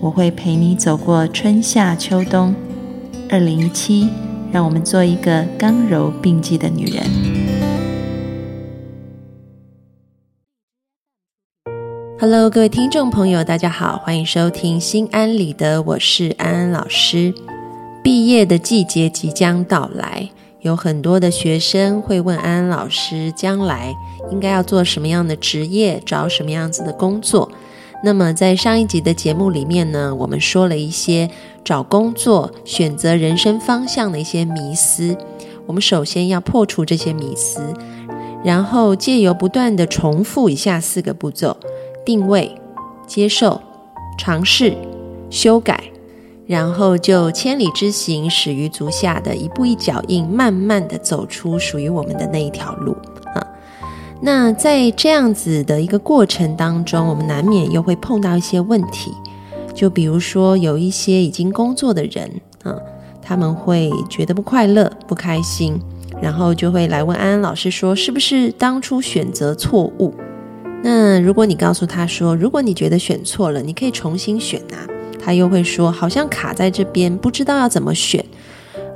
我会陪你走过春夏秋冬。二零一七，让我们做一个刚柔并济的女人。Hello，各位听众朋友，大家好，欢迎收听《心安理得》，我是安安老师。毕业的季节即将到来，有很多的学生会问安安老师，将来应该要做什么样的职业，找什么样子的工作。那么，在上一集的节目里面呢，我们说了一些找工作、选择人生方向的一些迷思。我们首先要破除这些迷思，然后借由不断的重复以下四个步骤：定位、接受、尝试、修改，然后就千里之行，始于足下的一步一脚印，慢慢的走出属于我们的那一条路啊。那在这样子的一个过程当中，我们难免又会碰到一些问题，就比如说有一些已经工作的人啊，他们会觉得不快乐、不开心，然后就会来问安安老师说，是不是当初选择错误？那如果你告诉他说，如果你觉得选错了，你可以重新选啊，他又会说，好像卡在这边，不知道要怎么选。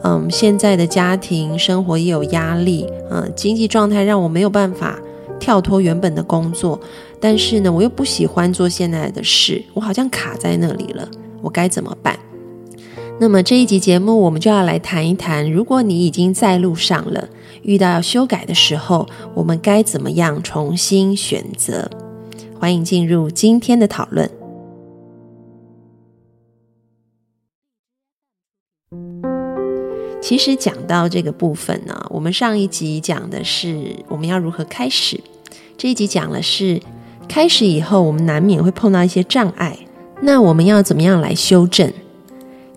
嗯，现在的家庭生活也有压力，嗯，经济状态让我没有办法。跳脱原本的工作，但是呢，我又不喜欢做现在的事，我好像卡在那里了，我该怎么办？那么这一集节目，我们就要来谈一谈，如果你已经在路上了，遇到要修改的时候，我们该怎么样重新选择？欢迎进入今天的讨论。其实讲到这个部分呢，我们上一集讲的是我们要如何开始。这一集讲的是开始以后，我们难免会碰到一些障碍，那我们要怎么样来修正？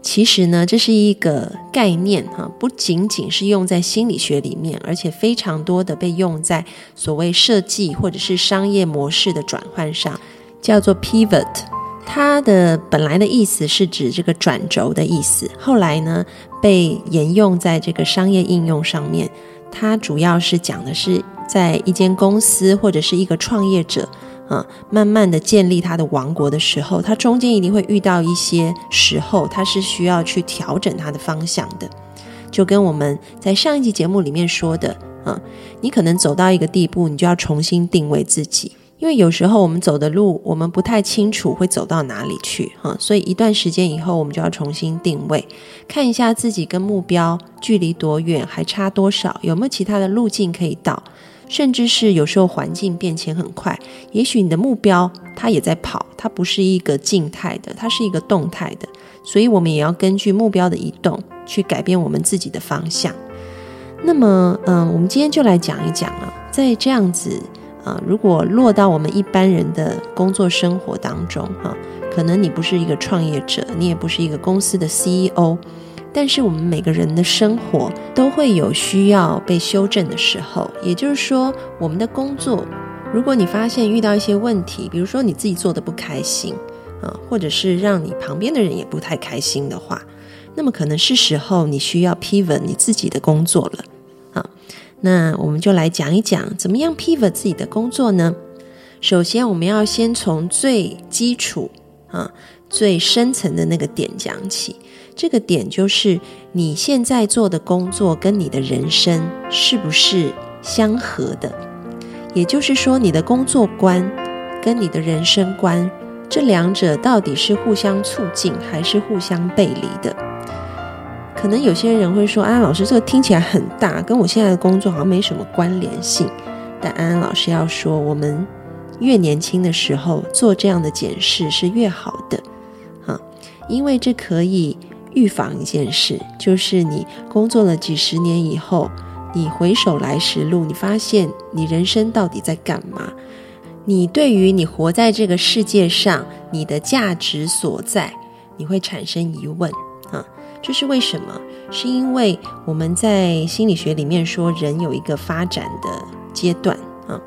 其实呢，这是一个概念哈，不仅仅是用在心理学里面，而且非常多的被用在所谓设计或者是商业模式的转换上，叫做 pivot。它的本来的意思是指这个转轴的意思，后来呢被沿用在这个商业应用上面。它主要是讲的是。在一间公司或者是一个创业者，啊，慢慢的建立他的王国的时候，他中间一定会遇到一些时候，他是需要去调整他的方向的。就跟我们在上一集节目里面说的，啊，你可能走到一个地步，你就要重新定位自己。因为有时候我们走的路，我们不太清楚会走到哪里去，哈，所以一段时间以后，我们就要重新定位，看一下自己跟目标距离多远，还差多少，有没有其他的路径可以到。甚至是有时候环境变迁很快，也许你的目标它也在跑，它不是一个静态的，它是一个动态的，所以我们也要根据目标的移动去改变我们自己的方向。那么，嗯，我们今天就来讲一讲啊，在这样子啊，如果落到我们一般人的工作生活当中，哈，可能你不是一个创业者，你也不是一个公司的 CEO。但是我们每个人的生活都会有需要被修正的时候，也就是说，我们的工作，如果你发现遇到一些问题，比如说你自己做的不开心啊，或者是让你旁边的人也不太开心的话，那么可能是时候你需要 pivot 你自己的工作了啊。那我们就来讲一讲，怎么样 pivot 自己的工作呢？首先，我们要先从最基础啊、最深层的那个点讲起。这个点就是你现在做的工作跟你的人生是不是相合的？也就是说，你的工作观跟你的人生观这两者到底是互相促进还是互相背离的？可能有些人会说：“安安老师，这个听起来很大，跟我现在的工作好像没什么关联性。”但安安老师要说，我们越年轻的时候做这样的检视是越好的，哈，因为这可以。预防一件事，就是你工作了几十年以后，你回首来时路，你发现你人生到底在干嘛？你对于你活在这个世界上，你的价值所在，你会产生疑问啊，这是为什么？是因为我们在心理学里面说，人有一个发展的阶段啊，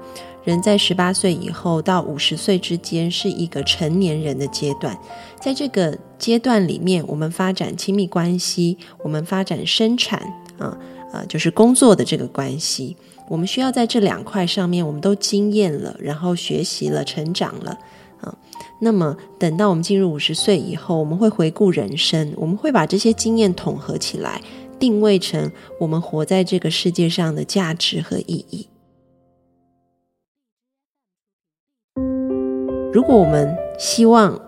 人在十八岁以后到五十岁之间是一个成年人的阶段，在这个阶段里面，我们发展亲密关系，我们发展生产啊，呃，就是工作的这个关系，我们需要在这两块上面，我们都经验了，然后学习了，成长了。啊，那么等到我们进入五十岁以后，我们会回顾人生，我们会把这些经验统合起来，定位成我们活在这个世界上的价值和意义。如果我们希望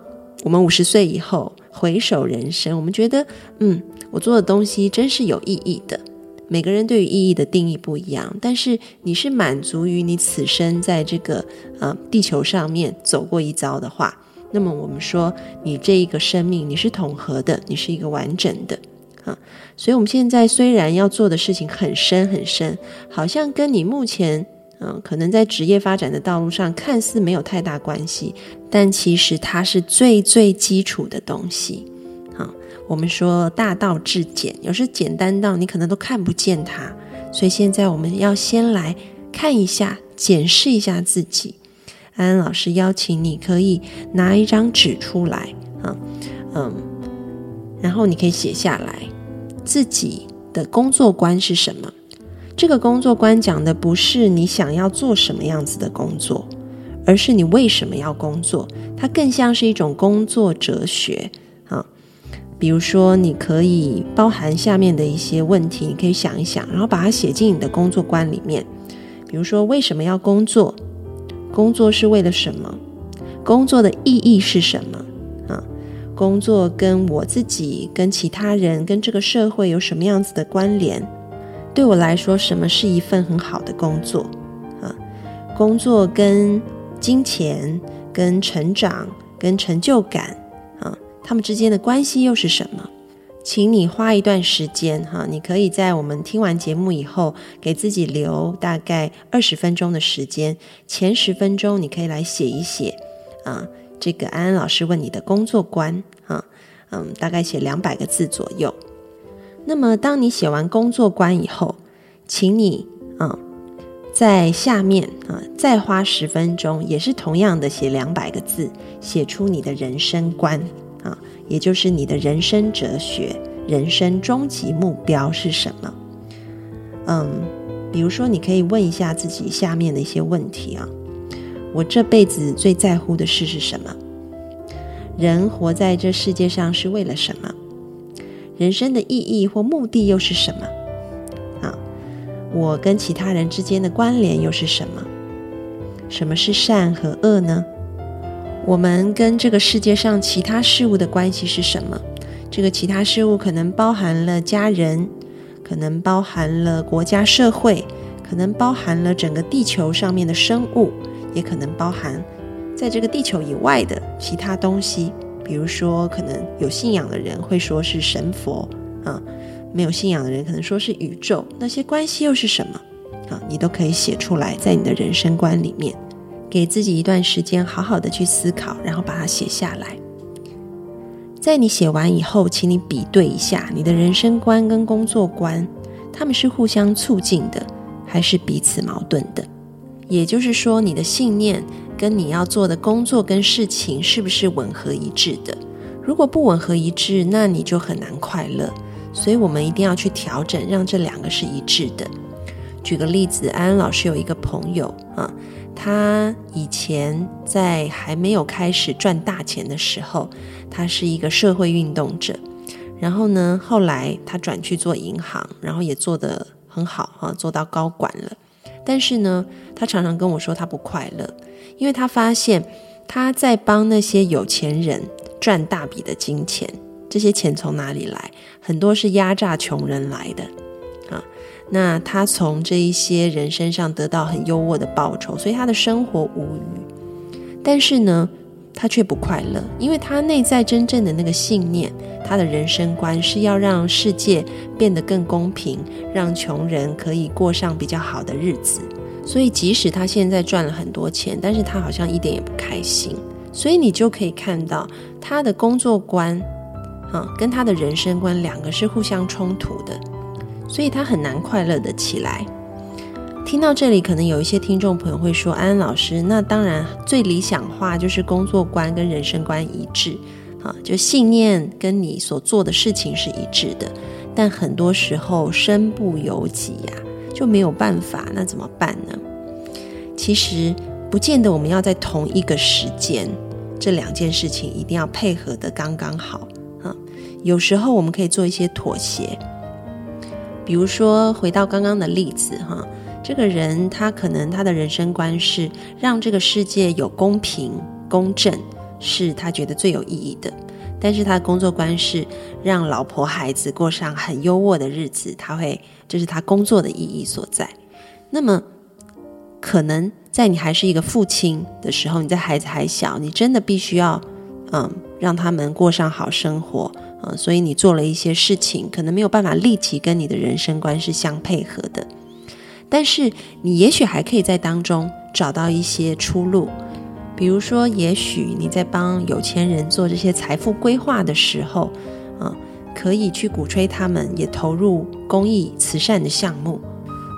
我们五十岁以后回首人生，我们觉得，嗯，我做的东西真是有意义的。每个人对于意义的定义不一样，但是你是满足于你此生在这个呃地球上面走过一遭的话，那么我们说你这一个生命你是统合的，你是一个完整的啊。所以我们现在虽然要做的事情很深很深，好像跟你目前嗯可能在职业发展的道路上看似没有太大关系，但其实它是最最基础的东西。好我们说大道至简，有时简单到你可能都看不见它。所以现在我们要先来看一下，检视一下自己。安安老师邀请你可以拿一张纸出来，啊，嗯，然后你可以写下来自己的工作观是什么。这个工作观讲的不是你想要做什么样子的工作，而是你为什么要工作。它更像是一种工作哲学啊。比如说，你可以包含下面的一些问题，你可以想一想，然后把它写进你的工作观里面。比如说，为什么要工作？工作是为了什么？工作的意义是什么？啊，工作跟我自己、跟其他人、跟这个社会有什么样子的关联？对我来说，什么是一份很好的工作？啊，工作跟金钱、跟成长、跟成就感。啊他们之间的关系又是什么？请你花一段时间哈，你可以在我们听完节目以后，给自己留大概二十分钟的时间。前十分钟你可以来写一写啊，这个安安老师问你的工作观啊，嗯，大概写两百个字左右。那么当你写完工作观以后，请你啊，在下面啊再花十分钟，也是同样的写两百个字，写出你的人生观。啊，也就是你的人生哲学、人生终极目标是什么？嗯，比如说，你可以问一下自己下面的一些问题啊：我这辈子最在乎的事是什么？人活在这世界上是为了什么？人生的意义或目的又是什么？啊，我跟其他人之间的关联又是什么？什么是善和恶呢？我们跟这个世界上其他事物的关系是什么？这个其他事物可能包含了家人，可能包含了国家社会，可能包含了整个地球上面的生物，也可能包含在这个地球以外的其他东西。比如说，可能有信仰的人会说是神佛啊，没有信仰的人可能说是宇宙。那些关系又是什么？啊，你都可以写出来，在你的人生观里面。给自己一段时间，好好的去思考，然后把它写下来。在你写完以后，请你比对一下你的人生观跟工作观，他们是互相促进的，还是彼此矛盾的？也就是说，你的信念跟你要做的工作跟事情是不是吻合一致的？如果不吻合一致，那你就很难快乐。所以我们一定要去调整，让这两个是一致的。举个例子，安安老师有一个朋友啊。他以前在还没有开始赚大钱的时候，他是一个社会运动者。然后呢，后来他转去做银行，然后也做得很好啊，做到高管了。但是呢，他常常跟我说他不快乐，因为他发现他在帮那些有钱人赚大笔的金钱，这些钱从哪里来？很多是压榨穷人来的。啊那他从这一些人身上得到很优渥的报酬，所以他的生活无余。但是呢，他却不快乐，因为他内在真正的那个信念，他的人生观是要让世界变得更公平，让穷人可以过上比较好的日子。所以即使他现在赚了很多钱，但是他好像一点也不开心。所以你就可以看到他的工作观啊，跟他的人生观两个是互相冲突的，所以他很难快乐的起来。听到这里，可能有一些听众朋友会说：“安安老师，那当然最理想化就是工作观跟人生观一致，啊，就信念跟你所做的事情是一致的。但很多时候身不由己呀，就没有办法，那怎么办呢？其实不见得我们要在同一个时间，这两件事情一定要配合的刚刚好啊。”有时候我们可以做一些妥协，比如说回到刚刚的例子哈，这个人他可能他的人生观是让这个世界有公平公正，是他觉得最有意义的，但是他的工作观是让老婆孩子过上很优渥的日子，他会这是他工作的意义所在。那么可能在你还是一个父亲的时候，你在孩子还小，你真的必须要嗯让他们过上好生活。啊，所以你做了一些事情，可能没有办法立即跟你的人生观是相配合的，但是你也许还可以在当中找到一些出路。比如说，也许你在帮有钱人做这些财富规划的时候，啊，可以去鼓吹他们也投入公益慈善的项目，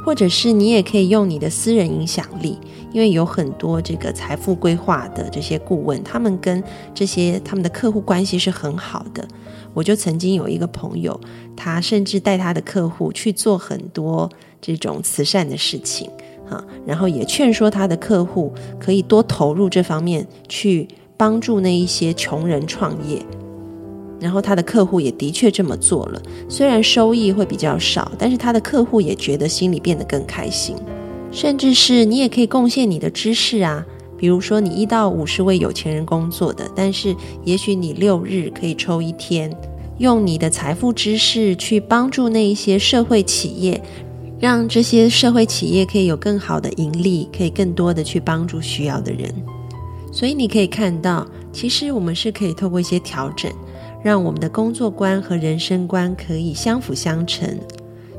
或者是你也可以用你的私人影响力，因为有很多这个财富规划的这些顾问，他们跟这些他们的客户关系是很好的。我就曾经有一个朋友，他甚至带他的客户去做很多这种慈善的事情，哈，然后也劝说他的客户可以多投入这方面，去帮助那一些穷人创业。然后他的客户也的确这么做了，虽然收益会比较少，但是他的客户也觉得心里变得更开心。甚至是你也可以贡献你的知识啊。比如说，你一到五是为有钱人工作的，但是也许你六日可以抽一天，用你的财富知识去帮助那一些社会企业，让这些社会企业可以有更好的盈利，可以更多的去帮助需要的人。所以你可以看到，其实我们是可以透过一些调整，让我们的工作观和人生观可以相辅相成。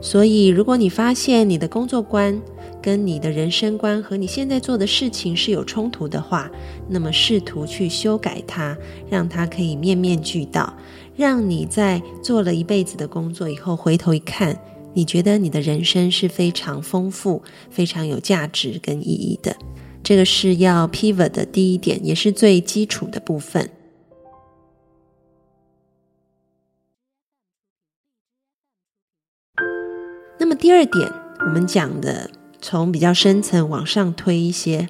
所以，如果你发现你的工作观，跟你的人生观和你现在做的事情是有冲突的话，那么试图去修改它，让它可以面面俱到，让你在做了一辈子的工作以后回头一看，你觉得你的人生是非常丰富、非常有价值跟意义的。这个是要 pivot 的第一点，也是最基础的部分。那么第二点，我们讲的。从比较深层往上推一些，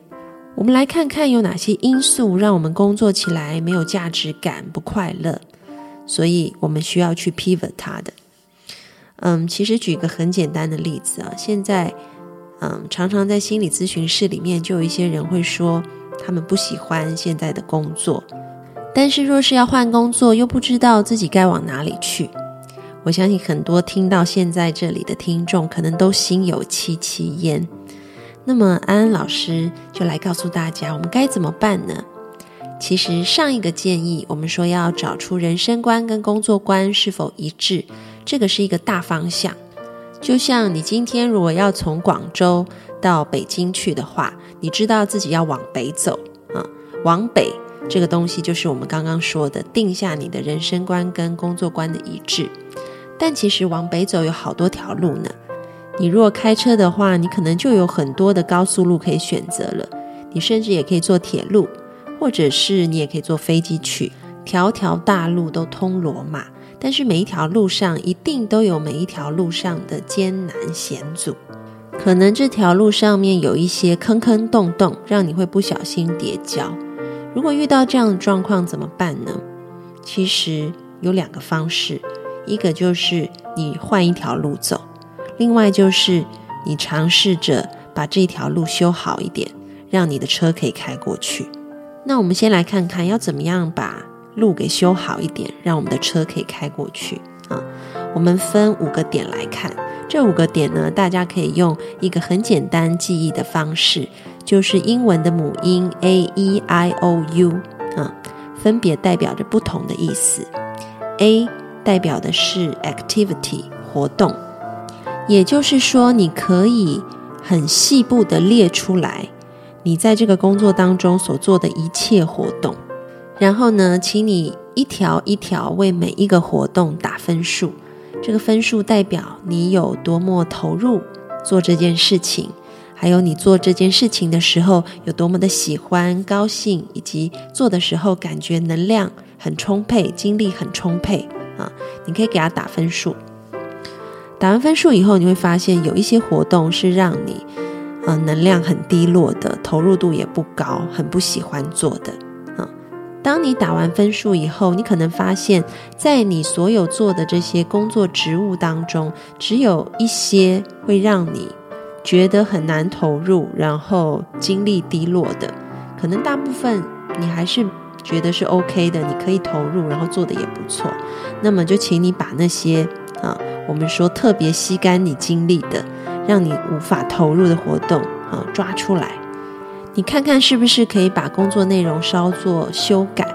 我们来看看有哪些因素让我们工作起来没有价值感、不快乐，所以我们需要去 pivot 它的。嗯，其实举个很简单的例子啊，现在嗯，常常在心理咨询室里面就有一些人会说，他们不喜欢现在的工作，但是若是要换工作，又不知道自己该往哪里去。我相信很多听到现在这里的听众，可能都心有戚戚焉。那么安安老师就来告诉大家，我们该怎么办呢？其实上一个建议，我们说要找出人生观跟工作观是否一致，这个是一个大方向。就像你今天如果要从广州到北京去的话，你知道自己要往北走啊，往北这个东西就是我们刚刚说的，定下你的人生观跟工作观的一致。但其实往北走有好多条路呢。你如果开车的话，你可能就有很多的高速路可以选择了。你甚至也可以坐铁路，或者是你也可以坐飞机去。条条大路都通罗马，但是每一条路上一定都有每一条路上的艰难险阻。可能这条路上面有一些坑坑洞洞，让你会不小心跌跤。如果遇到这样的状况怎么办呢？其实有两个方式。一个就是你换一条路走，另外就是你尝试着把这条路修好一点，让你的车可以开过去。那我们先来看看要怎么样把路给修好一点，让我们的车可以开过去啊。我们分五个点来看，这五个点呢，大家可以用一个很简单记忆的方式，就是英文的母音 a e i o u 啊，分别代表着不同的意思。a 代表的是 activity 活动，也就是说，你可以很细部的列出来，你在这个工作当中所做的一切活动。然后呢，请你一条一条为每一个活动打分数，这个分数代表你有多么投入做这件事情，还有你做这件事情的时候有多么的喜欢、高兴，以及做的时候感觉能量很充沛、精力很充沛啊，你可以给他打分数。打完分数以后，你会发现有一些活动是让你，呃，能量很低落的，投入度也不高，很不喜欢做的。当你打完分数以后，你可能发现，在你所有做的这些工作职务当中，只有一些会让你觉得很难投入，然后精力低落的，可能大部分你还是觉得是 OK 的，你可以投入，然后做的也不错。那么就请你把那些啊。我们说特别吸干你精力的，让你无法投入的活动啊，抓出来，你看看是不是可以把工作内容稍作修改？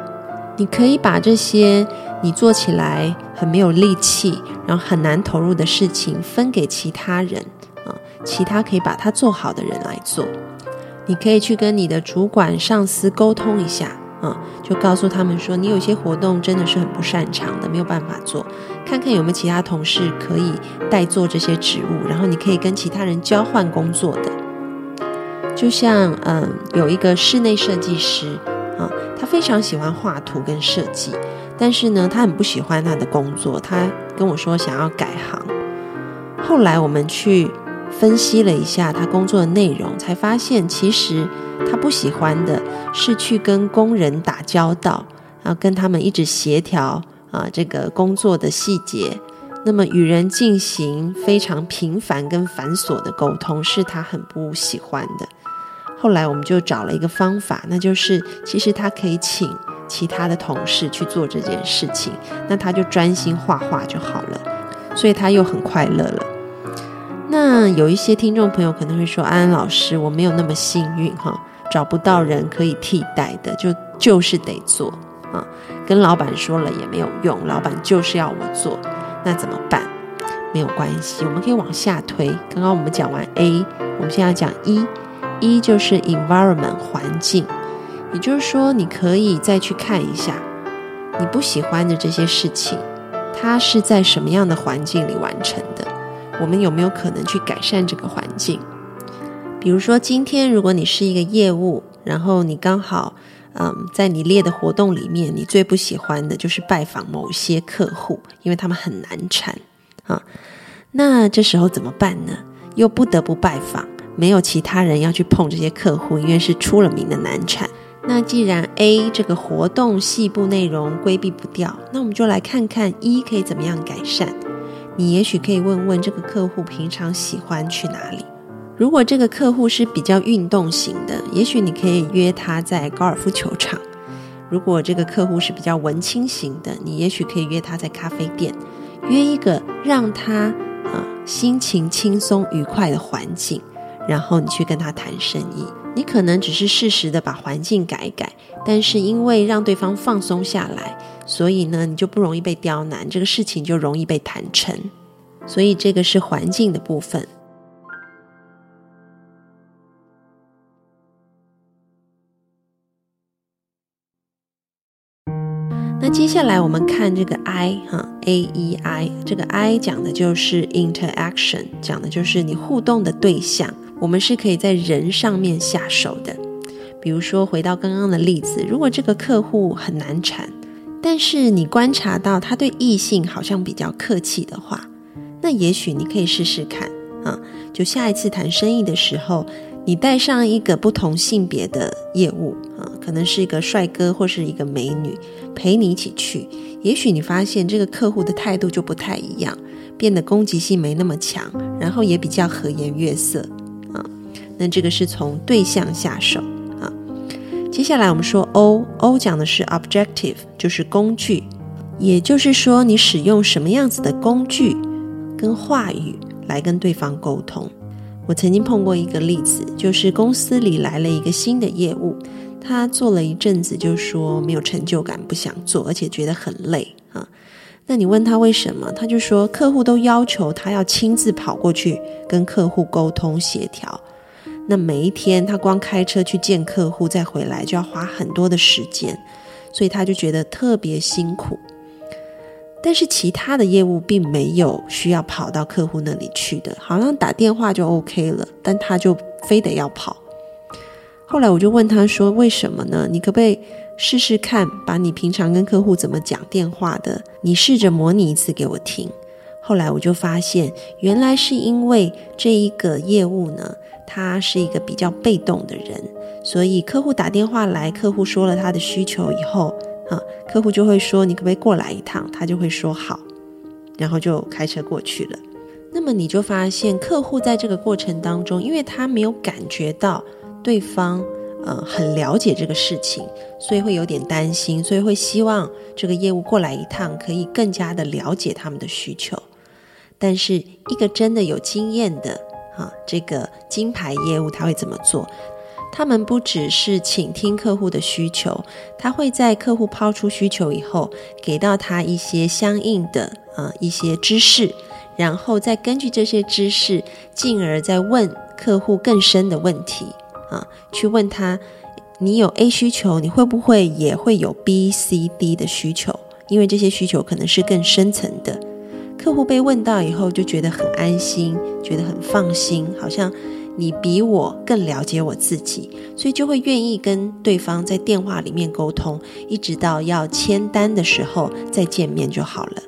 你可以把这些你做起来很没有力气，然后很难投入的事情分给其他人啊，其他可以把它做好的人来做。你可以去跟你的主管、上司沟通一下。啊，就告诉他们说，你有些活动真的是很不擅长的，没有办法做，看看有没有其他同事可以代做这些职务，然后你可以跟其他人交换工作的。就像嗯，有一个室内设计师啊，他非常喜欢画图跟设计，但是呢，他很不喜欢他的工作，他跟我说想要改行。后来我们去分析了一下他工作的内容，才发现其实。他不喜欢的是去跟工人打交道，然后跟他们一直协调啊，这个工作的细节。那么与人进行非常频繁跟繁琐的沟通，是他很不喜欢的。后来我们就找了一个方法，那就是其实他可以请其他的同事去做这件事情，那他就专心画画就好了，所以他又很快乐了。那有一些听众朋友可能会说：“安安老师，我没有那么幸运哈。”找不到人可以替代的，就就是得做啊！跟老板说了也没有用，老板就是要我做，那怎么办？没有关系，我们可以往下推。刚刚我们讲完 A，我们现在讲一，一就是 environment 环境，也就是说，你可以再去看一下你不喜欢的这些事情，它是在什么样的环境里完成的？我们有没有可能去改善这个环境？比如说，今天如果你是一个业务，然后你刚好，嗯，在你列的活动里面，你最不喜欢的就是拜访某些客户，因为他们很难缠啊。那这时候怎么办呢？又不得不拜访，没有其他人要去碰这些客户，因为是出了名的难产。那既然 A 这个活动细部内容规避不掉，那我们就来看看一可以怎么样改善。你也许可以问问这个客户平常喜欢去哪里。如果这个客户是比较运动型的，也许你可以约他在高尔夫球场；如果这个客户是比较文青型的，你也许可以约他在咖啡店，约一个让他啊心情轻松愉快的环境，然后你去跟他谈生意。你可能只是适时的把环境改一改，但是因为让对方放松下来，所以呢你就不容易被刁难，这个事情就容易被谈成。所以这个是环境的部分。那接下来我们看这个 I 哈 A E I 这个 I 讲的就是 interaction，讲的就是你互动的对象。我们是可以在人上面下手的。比如说回到刚刚的例子，如果这个客户很难缠，但是你观察到他对异性好像比较客气的话，那也许你可以试试看啊。就下一次谈生意的时候，你带上一个不同性别的业务啊，可能是一个帅哥或是一个美女。陪你一起去，也许你发现这个客户的态度就不太一样，变得攻击性没那么强，然后也比较和颜悦色。那这个是从对象下手啊。接下来我们说 O，O 讲的是 objective，就是工具，也就是说你使用什么样子的工具跟话语来跟对方沟通。我曾经碰过一个例子，就是公司里来了一个新的业务。他做了一阵子，就说没有成就感，不想做，而且觉得很累啊。那你问他为什么，他就说客户都要求他要亲自跑过去跟客户沟通协调。那每一天他光开车去见客户再回来，就要花很多的时间，所以他就觉得特别辛苦。但是其他的业务并没有需要跑到客户那里去的，好像打电话就 OK 了，但他就非得要跑。后来我就问他说：“为什么呢？你可不可以试试看，把你平常跟客户怎么讲电话的，你试着模拟一次给我听。”后来我就发现，原来是因为这一个业务呢，他是一个比较被动的人，所以客户打电话来，客户说了他的需求以后。啊，客户就会说你可不可以过来一趟？他就会说好，然后就开车过去了。那么你就发现，客户在这个过程当中，因为他没有感觉到对方呃很了解这个事情，所以会有点担心，所以会希望这个业务过来一趟，可以更加的了解他们的需求。但是一个真的有经验的啊，这个金牌业务他会怎么做？他们不只是倾听客户的需求，他会在客户抛出需求以后，给到他一些相应的呃一些知识，然后再根据这些知识，进而再问客户更深的问题啊，去问他，你有 A 需求，你会不会也会有 B、C、D 的需求？因为这些需求可能是更深层的。客户被问到以后，就觉得很安心，觉得很放心，好像。你比我更了解我自己，所以就会愿意跟对方在电话里面沟通，一直到要签单的时候再见面就好了。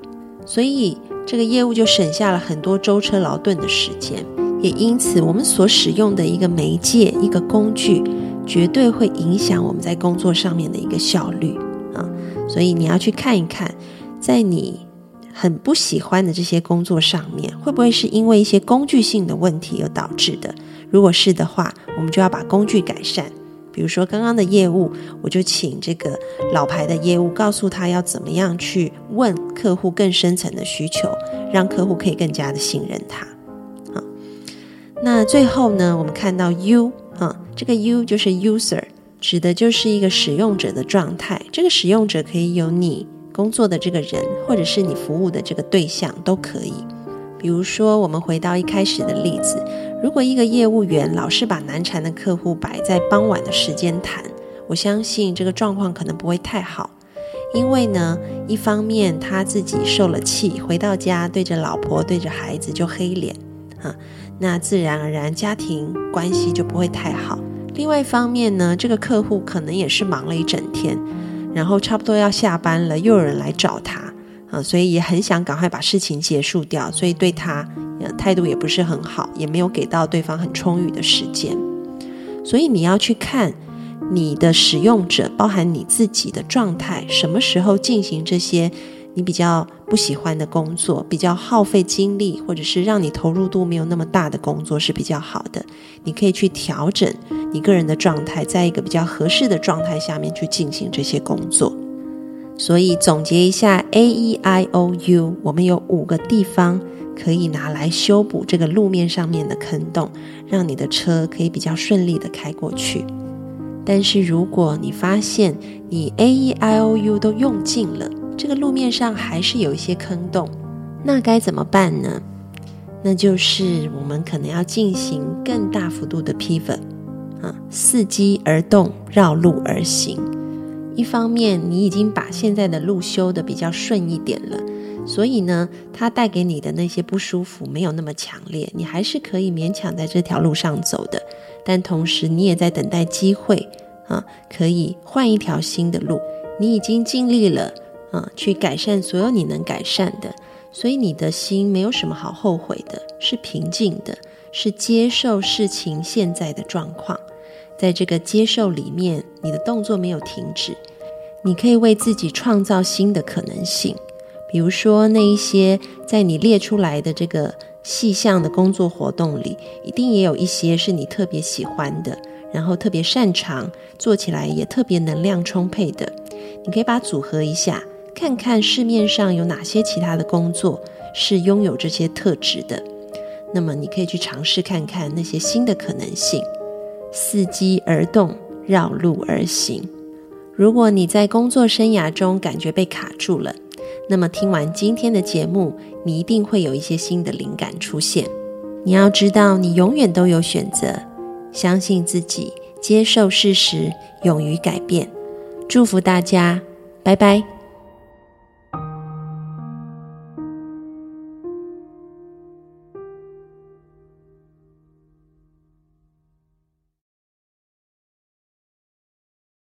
所以这个业务就省下了很多舟车劳顿的时间，也因此我们所使用的一个媒介、一个工具，绝对会影响我们在工作上面的一个效率啊。所以你要去看一看，在你。很不喜欢的这些工作上面，会不会是因为一些工具性的问题而导致的？如果是的话，我们就要把工具改善。比如说刚刚的业务，我就请这个老牌的业务告诉他要怎么样去问客户更深层的需求，让客户可以更加的信任他。好，那最后呢，我们看到 U 啊，这个 U 就是 user，指的就是一个使用者的状态。这个使用者可以有你。工作的这个人，或者是你服务的这个对象都可以。比如说，我们回到一开始的例子，如果一个业务员老是把难缠的客户摆在傍晚的时间谈，我相信这个状况可能不会太好。因为呢，一方面他自己受了气，回到家对着老婆、对着孩子就黑脸啊，那自然而然家庭关系就不会太好。另外一方面呢，这个客户可能也是忙了一整天。然后差不多要下班了，又有人来找他，啊，所以也很想赶快把事情结束掉，所以对他态度也不是很好，也没有给到对方很充裕的时间。所以你要去看你的使用者，包含你自己的状态，什么时候进行这些。你比较不喜欢的工作，比较耗费精力，或者是让你投入度没有那么大的工作是比较好的。你可以去调整你个人的状态，在一个比较合适的状态下面去进行这些工作。所以总结一下，A E I O U，我们有五个地方可以拿来修补这个路面上面的坑洞，让你的车可以比较顺利的开过去。但是如果你发现你 A E I O U 都用尽了，这个路面上还是有一些坑洞，那该怎么办呢？那就是我们可能要进行更大幅度的 pivot 啊，伺机而动，绕路而行。一方面，你已经把现在的路修的比较顺一点了，所以呢，它带给你的那些不舒服没有那么强烈，你还是可以勉强在这条路上走的。但同时，你也在等待机会啊，可以换一条新的路。你已经尽力了。啊，去改善所有你能改善的，所以你的心没有什么好后悔的，是平静的，是接受事情现在的状况。在这个接受里面，你的动作没有停止，你可以为自己创造新的可能性。比如说，那一些在你列出来的这个细项的工作活动里，一定也有一些是你特别喜欢的，然后特别擅长，做起来也特别能量充沛的。你可以把组合一下。看看市面上有哪些其他的工作是拥有这些特质的，那么你可以去尝试看看那些新的可能性，伺机而动，绕路而行。如果你在工作生涯中感觉被卡住了，那么听完今天的节目，你一定会有一些新的灵感出现。你要知道，你永远都有选择，相信自己，接受事实，勇于改变。祝福大家！拜拜。